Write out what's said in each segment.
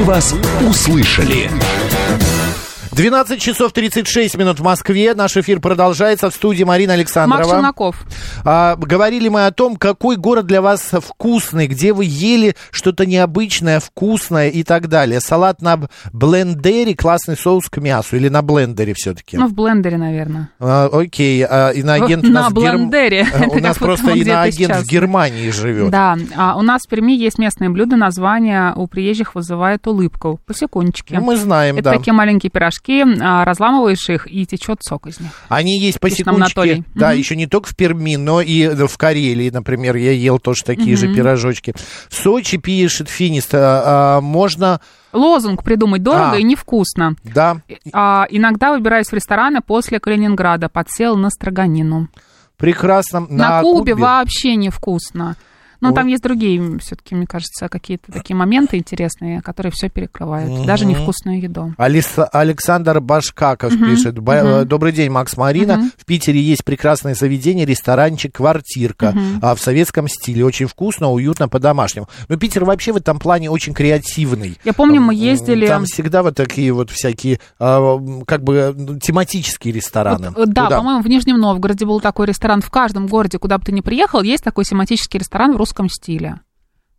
Мы вас услышали. 12 часов 36 минут в Москве. Наш эфир продолжается. В студии Марина Александрова. Макс Челноков. А, говорили мы о том, какой город для вас вкусный, где вы ели что-то необычное, вкусное и так далее. Салат на блендере, классный соус к мясу. Или на блендере все-таки? Ну, в блендере, наверное. А, окей. А, иноагент у на нас в Герм- блендере. У нас просто иноагент в Германии живет. Да, а у нас в Перми есть местное блюдо, название у приезжих вызывает улыбку. Посекундочки. Ну, мы знаем, Это да. такие маленькие пирожки, а, разламываешь их, и течет сок из них. Они есть по Пишет Анатолий. Да, Мгм. еще не только в Перми, но и в Карелии, например, я ел тоже такие же пирожочки. В Сочи пишет Финист, а, а, можно, Лозунг придумать дорого А. и невкусно. да, А, иногда выбираюсь в рестораны после Калининграда, подсел на строганину. прекрасно. На, Кубе, вообще невкусно. Но Вот. там есть другие, все-таки, мне кажется, какие-то такие моменты интересные, которые все перекрывают. Даже невкусную еду. Алис- Александр Башкаков пишет. Ба- Добрый день, Макс Марина. В Питере есть прекрасное заведение, ресторанчик «Квартирка» а, в советском стиле. Очень вкусно, уютно, по-домашнему. Но Питер вообще в этом плане очень креативный. Я помню, мы ездили... Там всегда вот такие вот всякие, а, как бы, ну, тематические рестораны. Вот, э, да, Куда? по-моему, в Нижнем Новгороде был такой ресторан. В каждом городе, куда бы ты ни приехал, есть такой тематический ресторан в русском стиле.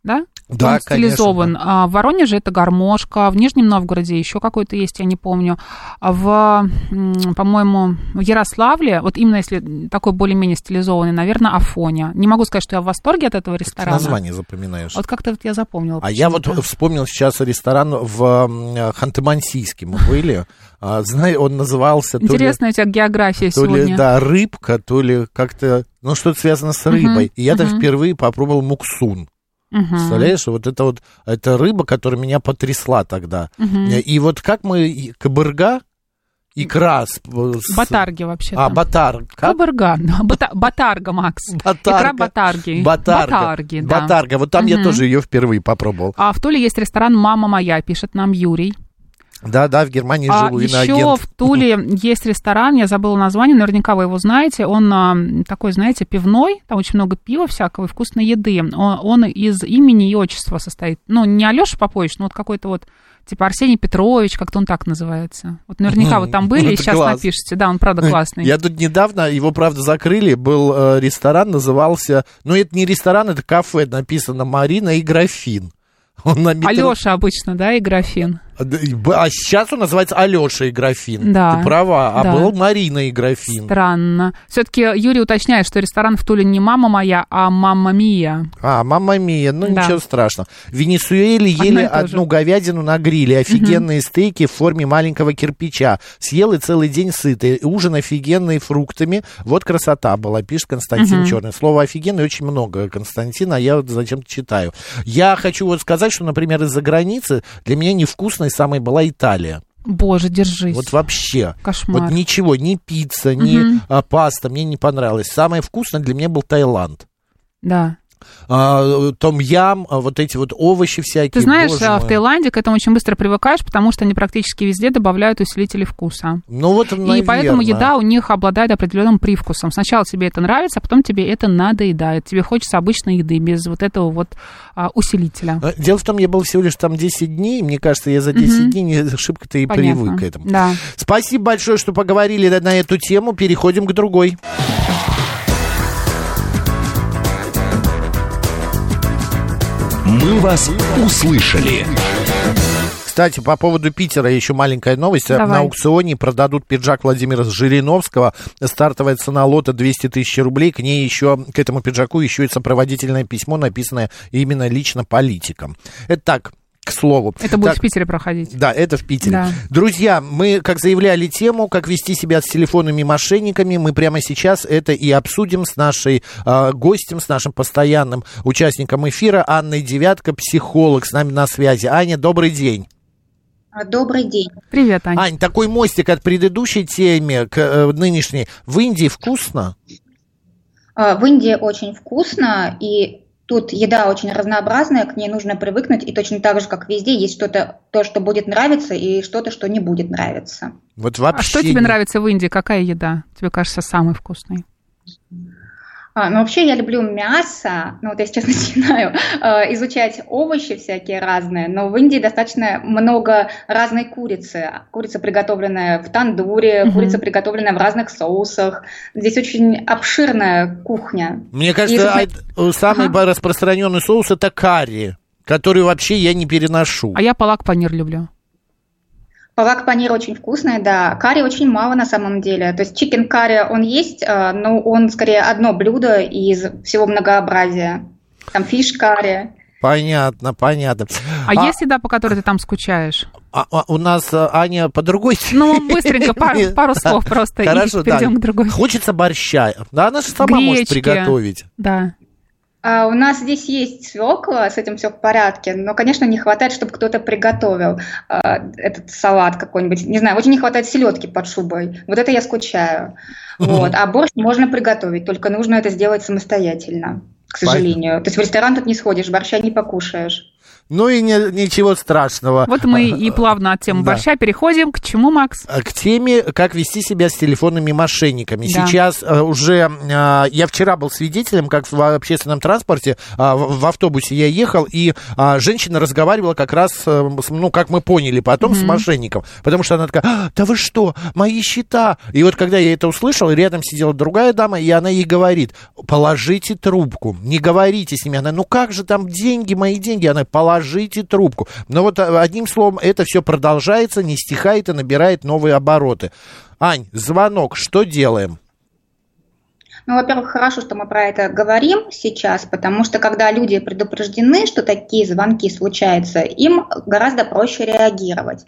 Да? Да, Он стилизован. конечно, А в Воронеже это гармошка, в Нижнем Новгороде еще какой-то есть, я не помню. А в, по-моему, в Ярославле, вот именно если такой более-менее стилизованный, наверное, Афоня. Не могу сказать, что я в восторге от этого Ты ресторана. название запоминаешь. Вот как-то вот я запомнила. А я вот вспомнил сейчас ресторан в Ханты-Мансийске мы были. А, Знаю, он назывался то ли, Интересная у тебя география то ли, сегодня. да, рыбка, то ли как-то, ну, что-то связано с рыбой. И я там мгм. впервые попробовал муксун. Мгм. Представляешь, вот это вот, это рыба, которая меня потрясла тогда. И вот как мы, и- кабырга, икра с... с- Батарги вообще. А, батар. Как? Кабырга. Бата- Батарга, Макс. Батарга. Икра батарги. Батарга. Батарги, да. Батарга. Вот там я Мгм. тоже ее впервые попробовал. А в Туле есть ресторан «Мама моя», пишет нам Юрий. Да-да, в Германии А живу, еще иноагент. в Туле есть ресторан, я забыла название, наверняка вы его знаете. Он а, такой, знаете, пивной, там очень много пива всякого и вкусной еды. Он, он из имени и отчества состоит. Ну, не Алеша Попович, но вот какой-то вот типа Арсений Петрович, как-то он так называется. Вот наверняка вы там были и сейчас класс. напишите. Да, он правда классный. Я тут недавно, его, правда, закрыли, был э, ресторан, назывался, ну, это не ресторан, это кафе, написано «Марина и графин». Он на метро- Алеша обычно, да, и графин. А сейчас он называется Алеша и графин. Да, Ты права, а да. был Марина и графин. Странно. Все-таки Юрий уточняет, что ресторан в Туле не мама моя, а мама Мия. А, мамма мия, ну Да. ничего страшного. В Венесуэле ели одну говядину на гриле, офигенные стейки в форме маленького кирпича. Съел и целый день сытый. Ужин офигенный фруктами. Вот красота была, пишет Константин Черный. Слово офигенный очень много, Константин, а я вот зачем-то читаю. Я хочу вот сказать, что, например, из-за границы для меня невкусной самой была Италия. Боже, держись. Вот вообще. Кошмар. Вот ничего, ни пицца, ни а, паста мне не понравилось. Самое вкусное для меня был Таиланд. Да. А, том-ям, а, вот эти вот овощи всякие. Ты знаешь, а, в. Таиланде к этому очень быстро привыкаешь, потому что они практически везде добавляют усилители вкуса. Ну вот, И поэтому еда у них обладает определенным привкусом. Сначала тебе это нравится, а потом тебе это надоедает. Тебе хочется обычной еды без вот этого вот а, усилителя. Дело в том, я был всего лишь там 10 дней, мне кажется, я за 10 дней не шибко-то и Понятно. привык к этому. Да. Спасибо большое, что поговорили на эту тему. Переходим к другой. «Мы вас услышали». Кстати, по поводу Питера еще маленькая новость. Давай. На аукционе продадут пиджак Владимира Жириновского. Стартовая цена лота 200 тысяч рублей. К ней еще, к этому пиджаку еще и сопроводительное письмо, написанное именно лично политиком. Это так, к слову. Это будет Так, в Питере проходить. Да, это в Питере. Да. Друзья, мы, как заявляли тему, как вести себя с телефонными мошенниками, мы прямо сейчас это и обсудим с нашей э, гостем, с нашим постоянным участником эфира Анной Девятко, психолог, с нами на связи. Аня, добрый день. А, Добрый день. Привет, Ань. Ань, такой мостик от предыдущей теме к э, нынешней. В Индии вкусно? А, В Индии очень вкусно, и тут еда очень разнообразная, к ней нужно привыкнуть, и точно так же, как везде, есть что-то, то, что будет нравиться, и что-то, что не будет нравиться. Вот вообще. А что тебе нравится в Индии? Какая еда тебе кажется самой вкусной? А, ну, вообще я люблю мясо, ну, вот я сейчас начинаю э, изучать овощи всякие разные, но в Индии достаточно много разной курицы. Курица, приготовленная в тандуре, mm-hmm. курица, приготовленная в разных соусах. Здесь очень обширная кухня. Мне кажется, И, самый ага. распространенный соус это карри, который вообще я не переношу. А я палак-панир люблю. Палак панир очень вкусный, да. Карри очень мало на самом деле. То есть chicken curry он есть, а, но он скорее одно блюдо из всего многообразия. Там fish curry. Понятно, понятно. А, а есть еда, по которой ты там скучаешь? А, а у нас а, Аня по другой Ну, быстренько, пару, пару слов просто, Хорошо, и перейдем да. к другой. Хочется борща. Да, она же сама Гречки. может приготовить. Да. А у нас здесь есть свекла, с этим все в порядке, но, конечно, не хватает, чтобы кто-то приготовил а, этот салат какой-нибудь. Не знаю, очень не хватает селедки под шубой. Вот это я скучаю. Вот. А борщ можно приготовить, только нужно это сделать самостоятельно, к сожалению. Понятно. То есть в ресторан тут не сходишь, борща не покушаешь. Ну и не, ничего страшного. Вот мы и плавно от темы да. борща переходим. К чему, Макс? А, к теме, как вести себя с телефонными мошенниками. Да. Сейчас uh, уже... Uh, я вчера был свидетелем, как в общественном транспорте, в, в автобусе я ехал, и женщина разговаривала как раз, э, ну, как мы поняли потом, mm-hmm. с мошенником. Потому что она такая, а, да вы что, мои счета. И вот когда я это услышал, рядом сидела другая дама, и она ей говорит, положите трубку, не говорите с ними. Она, ну как же там деньги, мои деньги? Она, положите положите трубку. Но вот а, одним словом, это все продолжается, не стихает и набирает новые обороты. Ань, звонок, что делаем? Ну, во-первых, хорошо, что мы про это говорим сейчас, потому что когда люди предупреждены, что такие звонки случаются, им гораздо проще реагировать.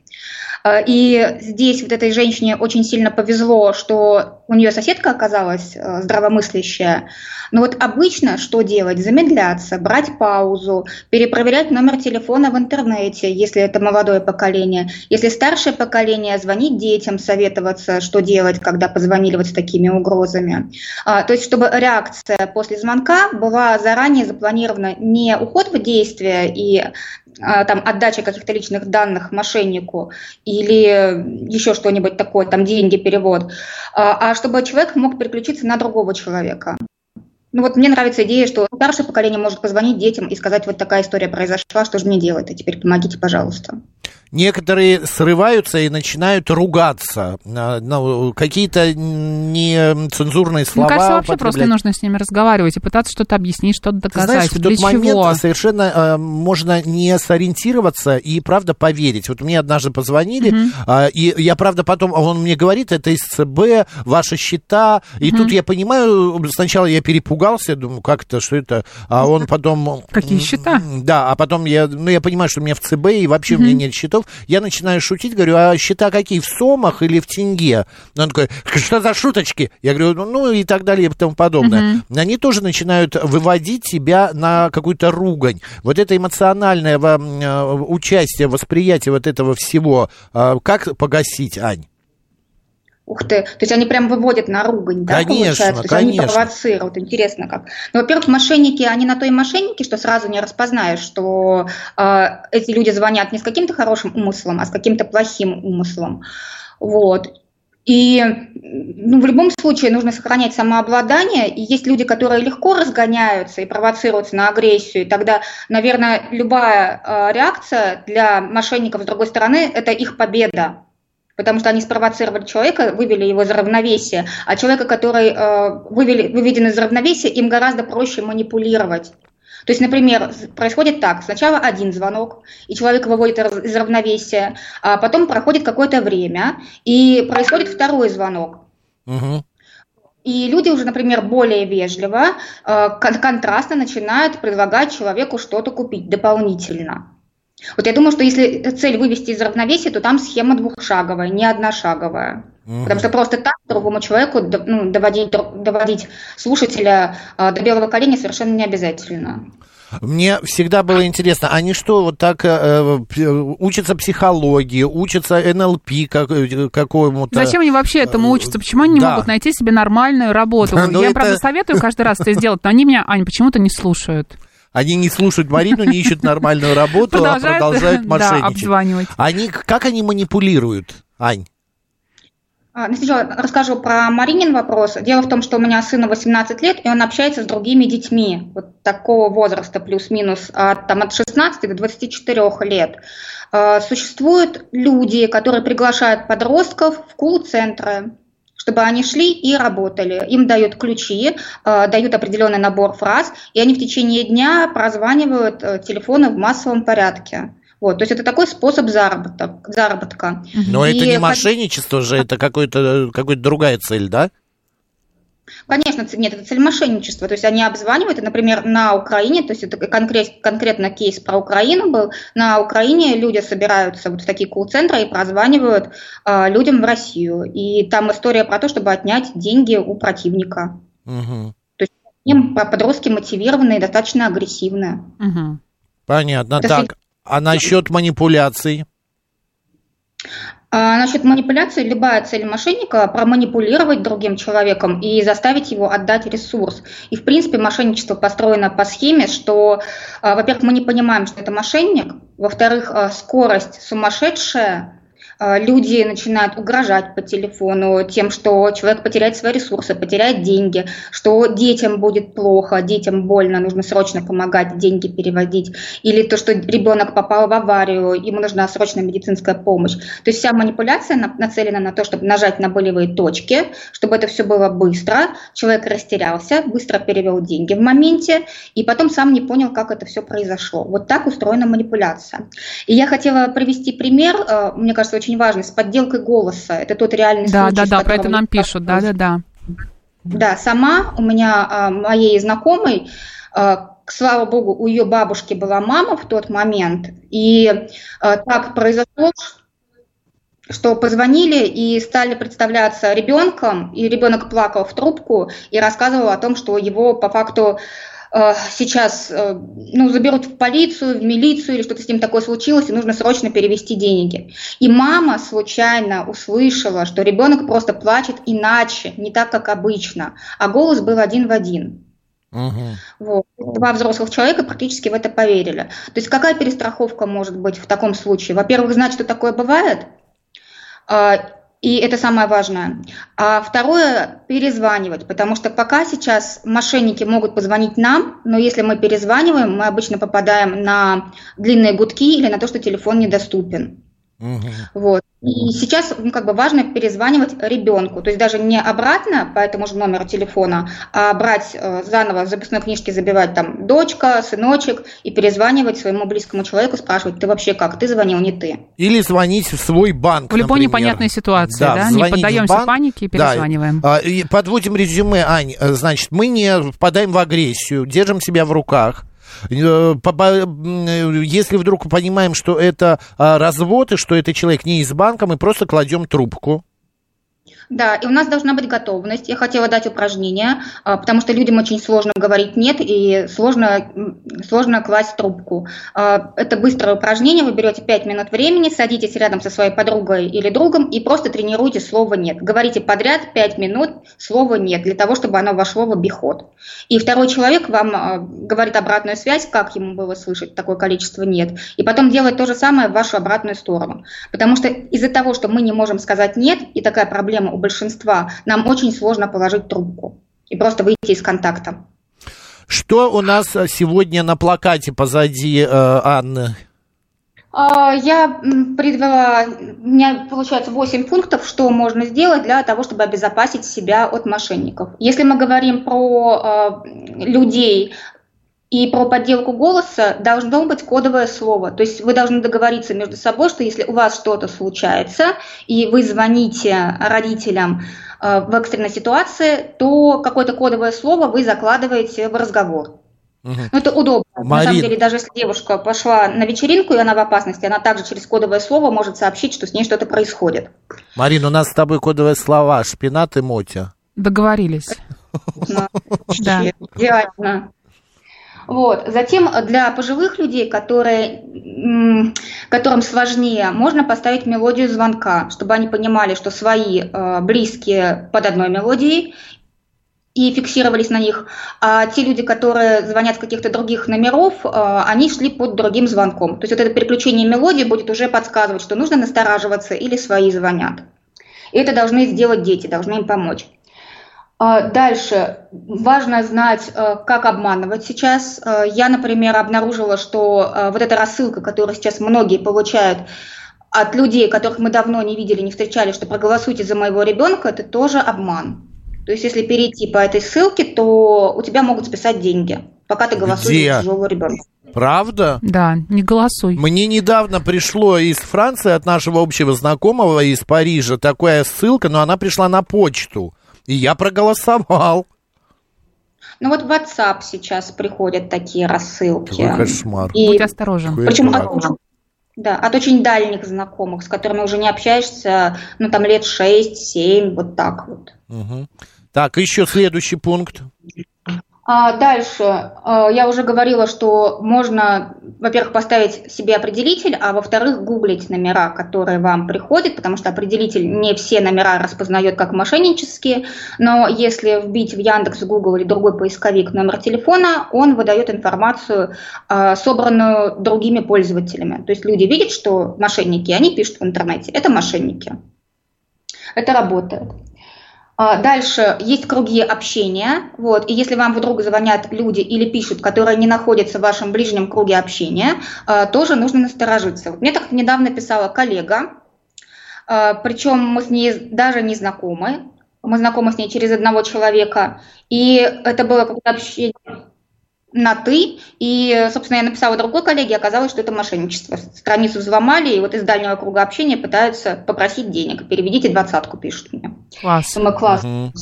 Э, и здесь вот этой женщине очень сильно повезло, что у нее соседка оказалась э, здравомыслящая. Но вот обычно что делать? Замедляться, брать паузу, перепроверять номер телефона в интернете, если это молодое поколение. Если старшее поколение, звонить детям, советоваться, что делать, когда позвонили вот с такими угрозами. А, то есть, чтобы реакция после звонка была заранее запланирована не уход в действие и там отдача каких-то личных данных мошеннику или еще что-нибудь такое, там деньги, перевод, а, а чтобы человек мог переключиться на другого человека. Ну вот мне нравится идея, что старшее поколение может позвонить детям и сказать, вот такая история произошла, что же мне делать, а теперь помогите, пожалуйста. Некоторые срываются и начинают ругаться. А, ну, какие-то нецензурные слова. Мне кажется, вообще просто нужно с ними разговаривать и пытаться что-то объяснить, что-то доказать. Знаешь, в тот чего? момент совершенно э, можно не сориентироваться и, правда, поверить. Вот мне однажды позвонили, mm-hmm. э, и я, правда, потом, он мне говорит, это из ЦБ, ваши счета. И mm-hmm. тут я понимаю, сначала я перепугался, думаю, как это, что это, а он потом... Какие счета? Да, а потом я, ну, я понимаю, что у меня в ЦБ, и вообще mm-hmm. у меня нет счетов я начинаю шутить, говорю, а счета какие, в сомах или в тенге? Он такой, что за шуточки? Я говорю, ну, ну и так далее и тому подобное. Угу. Они тоже начинают выводить тебя на какую-то ругань. Вот это эмоциональное э, участие, восприятие вот этого всего, э, как погасить, Ань? Ух ты, то есть они прям выводят на ругань, да, конечно, получается? То есть конечно. они провоцируют, интересно как. Ну, во-первых, мошенники, они на то и мошенники, что сразу не распознаешь, что э, эти люди звонят не с каким-то хорошим умыслом, а с каким-то плохим умыслом. Вот. И ну, в любом случае нужно сохранять самообладание. И есть люди, которые легко разгоняются и провоцируются на агрессию. И тогда, наверное, любая э, реакция для мошенников с другой стороны – это их победа потому что они спровоцировали человека, вывели его из равновесия, а человека, который э, вывели, выведен из равновесия, им гораздо проще манипулировать. То есть, например, происходит так, сначала один звонок, и человек выводит из равновесия, а потом проходит какое-то время, и происходит второй звонок. Угу. И люди уже, например, более вежливо, э, контрастно начинают предлагать человеку что-то купить дополнительно. Вот я думаю, что если цель вывести из равновесия, то там схема двухшаговая, не одношаговая. Угу. Потому что просто так другому человеку ну, доводить, доводить слушателя а, до белого коленя совершенно не обязательно. Мне всегда было интересно, они что, вот так э, э учатся психологии, учатся НЛП как, э, какому-то... Зачем они вообще этому учатся? Почему они да. не могут найти себе нормальную работу? Ну, Я, это... правда, советую каждый раз это сделать, но они меня, Ань, почему-то не слушают. Они не слушают Марину, не ищут нормальную работу, а продолжают мошенничать. Да, обзванивать. Они, как они манипулируют, Ань? А, ну, сначала расскажу про Маринин вопрос. Дело в том, что у меня сыну 18 лет, и он общается с другими детьми вот такого возраста, плюс-минус, от, там, от 16 до 24 лет. А, существуют люди, которые приглашают подростков в кул-центры, чтобы они шли и работали. Им дают ключи, а, дают определенный набор фраз, и они в течение дня прозванивают э, телефоны в массовом порядке. Вот, то есть это такой способ заработка. заработка. Но и это не мошенничество же, это какой-то, какая-то другая цель, да? Конечно, нет, это цель мошенничества. То есть они обзванивают, и, например, на Украине, то есть это конкрет, конкретно кейс про Украину был, на Украине люди собираются вот в такие колл-центры и прозванивают э, людям в Россию. И там история про то, чтобы отнять деньги у противника. Угу. То есть им подростки мотивированные, достаточно агрессивные. Угу. Понятно. Это так, а насчет манипуляций? А насчет манипуляции, любая цель мошенника – проманипулировать другим человеком и заставить его отдать ресурс. И, в принципе, мошенничество построено по схеме, что, а, во-первых, мы не понимаем, что это мошенник, во-вторых, а, скорость сумасшедшая, люди начинают угрожать по телефону тем, что человек потеряет свои ресурсы, потеряет деньги, что детям будет плохо, детям больно, нужно срочно помогать, деньги переводить, или то, что ребенок попал в аварию, ему нужна срочная медицинская помощь. То есть вся манипуляция нацелена на то, чтобы нажать на болевые точки, чтобы это все было быстро, человек растерялся, быстро перевел деньги в моменте, и потом сам не понял, как это все произошло. Вот так устроена манипуляция. И я хотела привести пример, э, мне кажется, очень важный, с подделкой голоса. Это тот реальный да, случай. Да, да, да, про это нам пишут, да, да, да. Да, сама у меня, а, моей знакомой, а, слава богу, у ее бабушки была мама в тот момент, и а, так произошло, что позвонили и стали представляться ребенком, и ребенок плакал в трубку и рассказывал о том, что его по факту сейчас э, ну, заберут в полицию, в милицию или что-то с ним такое случилось, и нужно срочно перевести деньги. И мама случайно услышала, что ребенок просто плачет иначе, не так, как обычно, а голос был один в один. Угу. Вот. Два взрослых человека практически в это поверили. То есть какая перестраховка может быть в таком случае? Во-первых, знать, что такое бывает, а, и это самое важное. А второе – перезванивать, потому что пока сейчас мошенники могут позвонить нам, но если мы перезваниваем, мы обычно попадаем на длинные гудки или на то, что телефон недоступен. Угу. Вот. И сейчас ну, как бы важно перезванивать ребенку, то есть даже не обратно по этому же номеру телефона, а брать э, заново в записной книжке, забивать там дочка, сыночек и перезванивать своему близкому человеку, спрашивать, ты вообще как, ты звонил, не ты. Или звонить в свой банк, В любой например. непонятной ситуации, да, да? не поддаемся банк, панике и перезваниваем. Да. И подводим резюме, Ань, э, значит, мы не впадаем в агрессию, держим себя в руках, если вдруг понимаем, что это а, развод, и что это человек не из банка, мы просто кладем трубку. Да, и у нас должна быть готовность. Я хотела дать упражнение, а, потому что людям очень сложно говорить «нет» и сложно, сложно класть трубку. А, это быстрое упражнение, вы берете 5 минут времени, садитесь рядом со своей подругой или другом и просто тренируйте слово «нет». Говорите подряд 5 минут слово «нет» для того, чтобы оно вошло в обиход. И второй человек вам а, говорит обратную связь, как ему было слышать такое количество «нет», и потом делает то же самое в вашу обратную сторону. Потому что из-за того, что мы не можем сказать «нет», и такая проблема у большинства, нам очень сложно положить трубку и просто выйти из контакта. Что у нас э, сегодня на плакате позади э, Анны? А, я привела, у меня получается 8 пунктов, что можно сделать для того, чтобы обезопасить себя от мошенников. Если мы говорим про э, людей, и про подделку голоса должно быть кодовое слово. То есть вы должны договориться между собой, что если у вас что-то случается, и вы звоните родителям э, в экстренной ситуации, то какое-то кодовое слово вы закладываете в разговор. Угу. Ну, это удобно. Марин... На самом деле, даже если девушка пошла на вечеринку, и она в опасности, она также через кодовое слово может сообщить, что с ней что-то происходит. Марин, у нас с тобой кодовые слова шпинат и мотя. Договорились. Да. Идеально. Вот. Затем для пожилых людей, которые, которым сложнее, можно поставить мелодию звонка, чтобы они понимали, что свои э, близкие под одной мелодией и фиксировались на них, а те люди, которые звонят с каких-то других номеров, э, они шли под другим звонком. То есть вот это переключение мелодии будет уже подсказывать, что нужно настораживаться или свои звонят. И это должны сделать дети, должны им помочь. А, дальше. Важно знать, э, как обманывать сейчас. Э, я, например, обнаружила, что э, вот эта рассылка, которую сейчас многие получают от людей, которых мы давно не видели, не встречали, что проголосуйте за моего ребенка, это тоже обман. То есть, если перейти по этой ссылке, то у тебя могут списать деньги, пока ты голосуешь Где? за чужого ребенка. Правда? Да, не голосуй. Мне недавно пришло из Франции от нашего общего знакомого из Парижа такая ссылка, но она пришла на почту. И я проголосовал. Ну вот в WhatsApp сейчас приходят такие рассылки. Какой кошмар. И Будь осторожен. Какой причем от, очень- да, от очень дальних знакомых, с которыми уже не общаешься, ну там лет 6-7, вот так вот. Мгм. Так, еще следующий пункт. А дальше, э, я уже говорила, что можно, во-первых, поставить себе определитель, а во-вторых, гуглить номера, которые вам приходят, потому что определитель не все номера распознает как мошеннические, но если вбить в Яндекс, Google или другой поисковик номер телефона, он выдает информацию, э, собранную другими пользователями. То есть люди видят, что мошенники, они пишут в интернете, это мошенники. Это работает. А, Дальше есть круги общения, вот, и если вам вдруг звонят люди или пишут, которые не находятся в вашем ближнем круге общения, а, тоже нужно насторожиться. Вот мне так недавно писала коллега, а, причем мы с ней даже не знакомы, мы знакомы с ней через одного человека, и это было какое-то общение на «ты», и, собственно, я написала другой коллеге, оказалось, что это мошенничество. Страницу взломали, и вот из дальнего круга общения пытаются попросить денег. Переведите двадцатку, пишут мне. Класс. Думаю, класс. Мгм.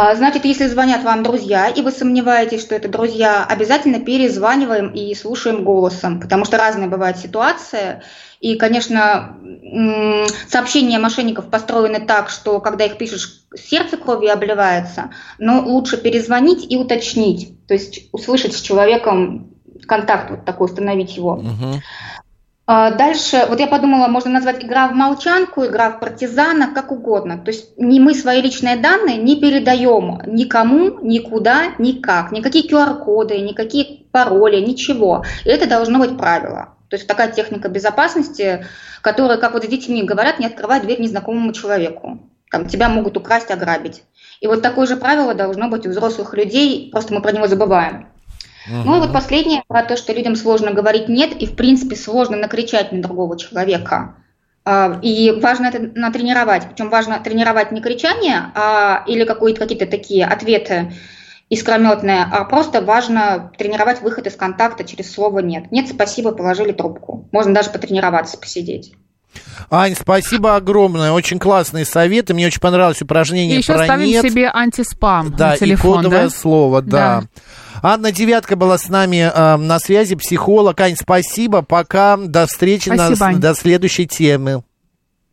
А, Значит, если звонят вам друзья, и вы сомневаетесь, что это друзья, обязательно перезваниваем и слушаем голосом, потому что разная бывает ситуация. И, конечно, сообщения мошенников построены так, что когда их пишешь, сердце кровью обливается, но лучше перезвонить и уточнить, то есть услышать с человеком контакт вот такой, установить его. Мгм. А, Дальше, вот я подумала, можно назвать игра в молчанку, игра в партизана, как угодно. То есть не мы свои личные данные не передаем никому, никуда, никак. Никакие QR-коды, никакие пароли, ничего. И это должно быть правило. То есть такая техника безопасности, которая, как вот с детьми говорят, не открывай дверь незнакомому человеку. Там тебя могут украсть, ограбить. И вот такое же правило должно быть у взрослых людей, просто мы про него забываем. Ну и вот последнее про то, что людям сложно говорить нет, и в принципе сложно накричать на другого человека. А, И важно это натренировать. Причем важно тренировать не кричание а, или какие-то какие-то такие ответы искрометные, а просто важно тренировать выход из контакта через слово «нет». «Нет, спасибо», положили трубку. Можно даже потренироваться, посидеть. Ань, спасибо огромное. Очень классные советы. Мне очень понравилось упражнение И еще про ставим нет. себе антиспам Да, на телефон, и кодовое да? слово, да. Анна Девятка была с нами э, на связи, психолог. Ань, спасибо. Пока. До встречи. на- Спасибо, Ань. до следующей темы.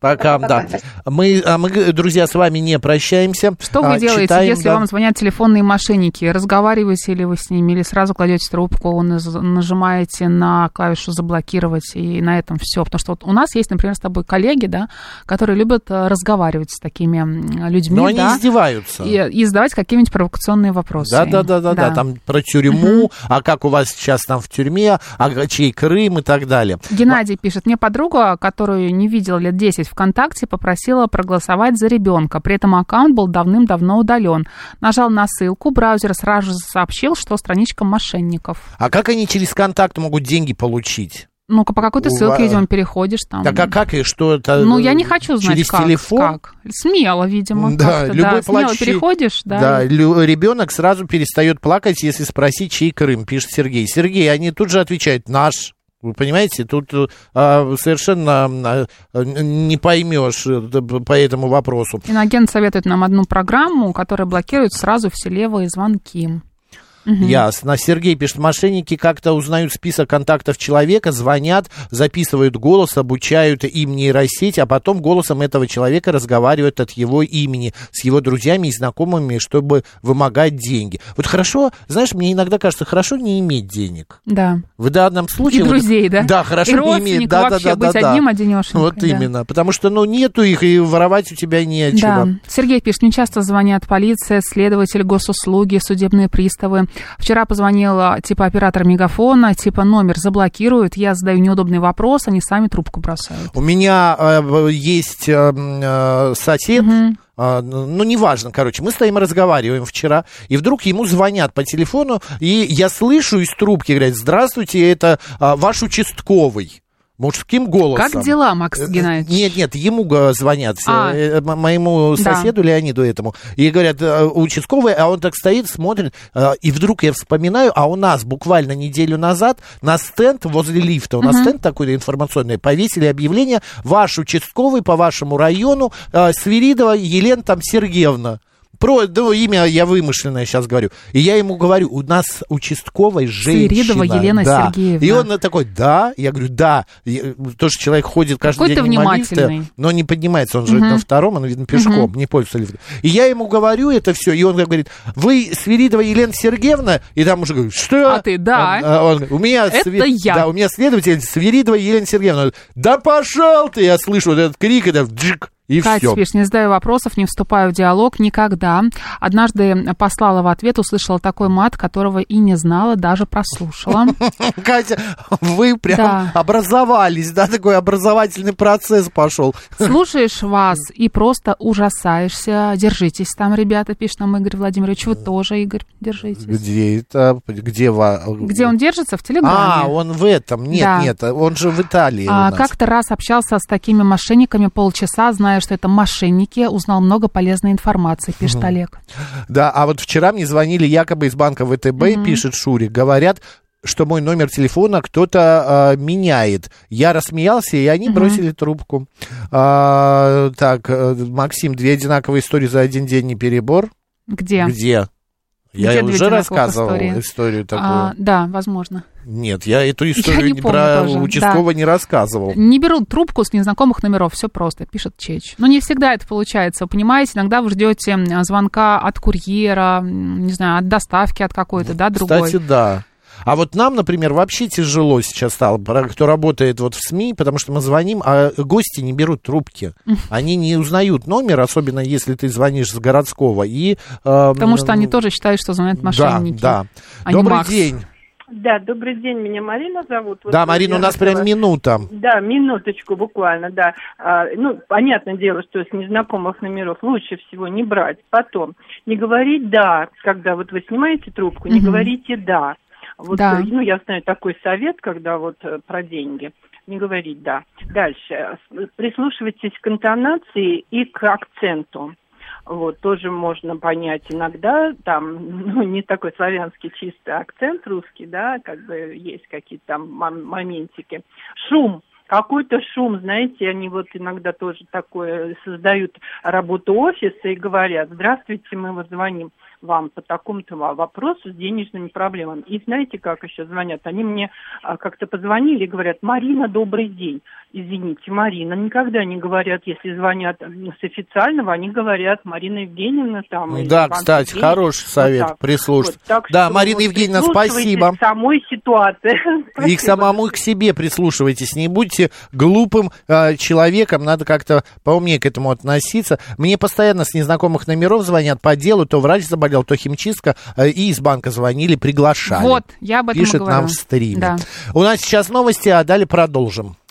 Пока, Пока, да. Мы, а мы, друзья, с вами не прощаемся. Что вы А, делаете, читаем, если да. вам звонят телефонные мошенники? Разговариваете ли вы с ними, или сразу кладете трубку, нажимаете на клавишу заблокировать, и на этом все? Потому что вот у нас есть, например, с тобой коллеги, да, которые любят э, разговаривать с такими людьми, Но они да, издеваются. и, и задавать какие-нибудь провокационные вопросы. Да, да, да, да, да, там про тюрьму, а как у вас сейчас там в тюрьме, а чей Крым и так далее. Геннадий пишет, мне подруга, которую не видела лет 10 ВКонтакте, попросила проголосовать за ребенка. При этом аккаунт был давным-давно удален. Нажал на ссылку, браузер сразу же сообщил, что страничка мошенников. А как они через контакт могут деньги получить? Ну-ка, по какой-то ссылке, видимо, переходишь там. Так а как и что это? Ну, я не хочу знать, Через как. телефон? как. Смело, видимо. Да, любой да. Смело плачущий- переходишь, да. Да, ребенок сразу перестает плакать, если спросить, чей Крым, пишет Сергей. Сергей, они тут же отвечают, наш. Вы понимаете, тут а, совершенно а, не поймешь э, по этому вопросу. Иногент советует нам одну программу, которая блокирует сразу все левые звонки. Ясно. Сергей пишет, мошенники как-то узнают список контактов человека, звонят, записывают голос, обучают им нейросеть, а потом голосом этого человека разговаривают от его имени с его друзьями и знакомыми, чтобы вымогать деньги. Вот хорошо, знаешь, мне иногда кажется, хорошо не иметь денег. Да. В данном случае... И вот- друзей, да? Да, хорошо И не иметь. Да, да, да, да, быть да. одним одинешенькой, Вот да. именно. Потому что, ну, нету их, и воровать у тебя нечего. Да. Сергей пишет, мне часто звонят полиция, следователь, госуслуги, судебные приставы. Вчера позвонила типа оператор мегафона, типа номер заблокируют, я задаю неудобный вопрос, они сами трубку бросают. У меня э, есть э, э, сосед, а, ну, неважно, короче, мы стоим разговариваем вчера, и вдруг ему звонят по телефону, и я слышу из трубки, говорят, здравствуйте, это а, ваш участковый. Мужским голосом. Как дела, Макс Э, Геннадьевич? Нет, нет, ему звонят, А. э, моему Да. соседу Леониду этому. И говорят, э, участковый, а он так стоит, смотрит, э, и вдруг я вспоминаю, а у нас буквально неделю назад на стенд возле лифта, у нас стенд такой информационный, повесили объявление, ваш участковый по вашему району, э, Свиридова Елена там Сергеевна. Про, ну, имя я вымышленное сейчас говорю. И я ему говорю, у нас участковая женщина. Свиридова Елена да. Сергеевна. И он такой, да? Я говорю, да. И, то, что человек ходит каждый Какой день ты внимательный. но не поднимается, он же Мгм. на втором, он, видно, пешком, не пользуется лифтом. И я ему говорю это все, и он говорит, вы Свиридова Елена Сергеевна? И там уже говорю, что? А ты, да. Он, а, он говорит, у меня... Это Сви- я. Да, у меня следователь Свиридова Елена Сергеевна. Говорит, Да пошел ты! Я слышу вот этот крик, это джик, и Катя все. пишет, не задаю вопросов, не вступаю в диалог никогда. Однажды послала в ответ, услышала такой мат, которого и не знала, даже прослушала. Катя, вы прям Да. образовались, да, такой образовательный процесс пошел. Слушаешь вас и просто ужасаешься. Держитесь там, ребята, пишет нам Игорь Владимирович. Вы тоже, Игорь, держитесь. Где это? Где, ва- Где он держится? В Телеграме. А, он в этом. Нет, Да. нет, он же в Италии. А, как-то раз общался с такими мошенниками полчаса, зная, что это мошенники, узнал много полезной информации, пишет Олег. Да, а вот вчера мне звонили якобы из банка ВТБ, пишет Шурик, говорят, что мой номер телефона кто-то а, меняет. Я рассмеялся, и они бросили трубку. А, так, э, Максим, две одинаковые истории за один день не перебор. Где? Где? Я Где уже рассказывал истории? историю такую. А, да, возможно. Нет, я эту историю не не про тоже, участкового не рассказывал. Не берут трубку с незнакомых номеров, все просто, пишет Чеч. Но не всегда это получается, понимаете, иногда вы ждете звонка от курьера, не знаю, от доставки от какой-то, да, другой. Кстати, да. А вот нам, например, вообще тяжело сейчас стало, кто работает вот в СМИ, потому что мы звоним, а гости не берут трубки. Они не узнают номер, особенно если ты звонишь с городского. И, э, Потому что они тоже считают, что звонят мошенники. Да, да. а Добрый Макс. день. Да, добрый день, меня Марина зовут. Вот да, Марина, у нас прям минута. Да, минуточку буквально, да. А, ну, понятное дело, что с незнакомых номеров лучше всего не брать. Потом, не говорить «да», когда вот вы снимаете трубку, не говорите «да». Вот, Да. э, ну, я знаю такой совет, когда вот э, про деньги. Не говорить «да». Дальше. Прислушивайтесь к интонации и к акценту. Вот, тоже можно понять иногда, там, ну, не такой славянский чистый акцент русский, да, как бы есть какие-то там мом- моментики. Шум, какой-то шум, знаете, они вот иногда тоже такое создают работу офиса и говорят, здравствуйте, мы вот звоним вам по такому-то вопросу с денежными проблемами. И знаете, как еще звонят? Они мне а, как-то позвонили и говорят, Марина, добрый день. Извините, Марина. Никогда не говорят, если звонят с официального, они говорят, Марина Евгеньевна там. Да, кстати, Сергеевич. хороший совет, Вот так. прислушаться. Вот, так Да, что Марина вот Евгеньевна, спасибо. к самой ситуации. И к самому к себе прислушивайтесь, не будьте глупым э, человеком, надо как-то поумнее к этому относиться. Мне постоянно с незнакомых номеров звонят по делу, то врач заболел, то химчистка, э, и из банка звонили, приглашали. Вот, я об этом Пишет нам в стриме. Да. У нас сейчас новости, а далее продолжим.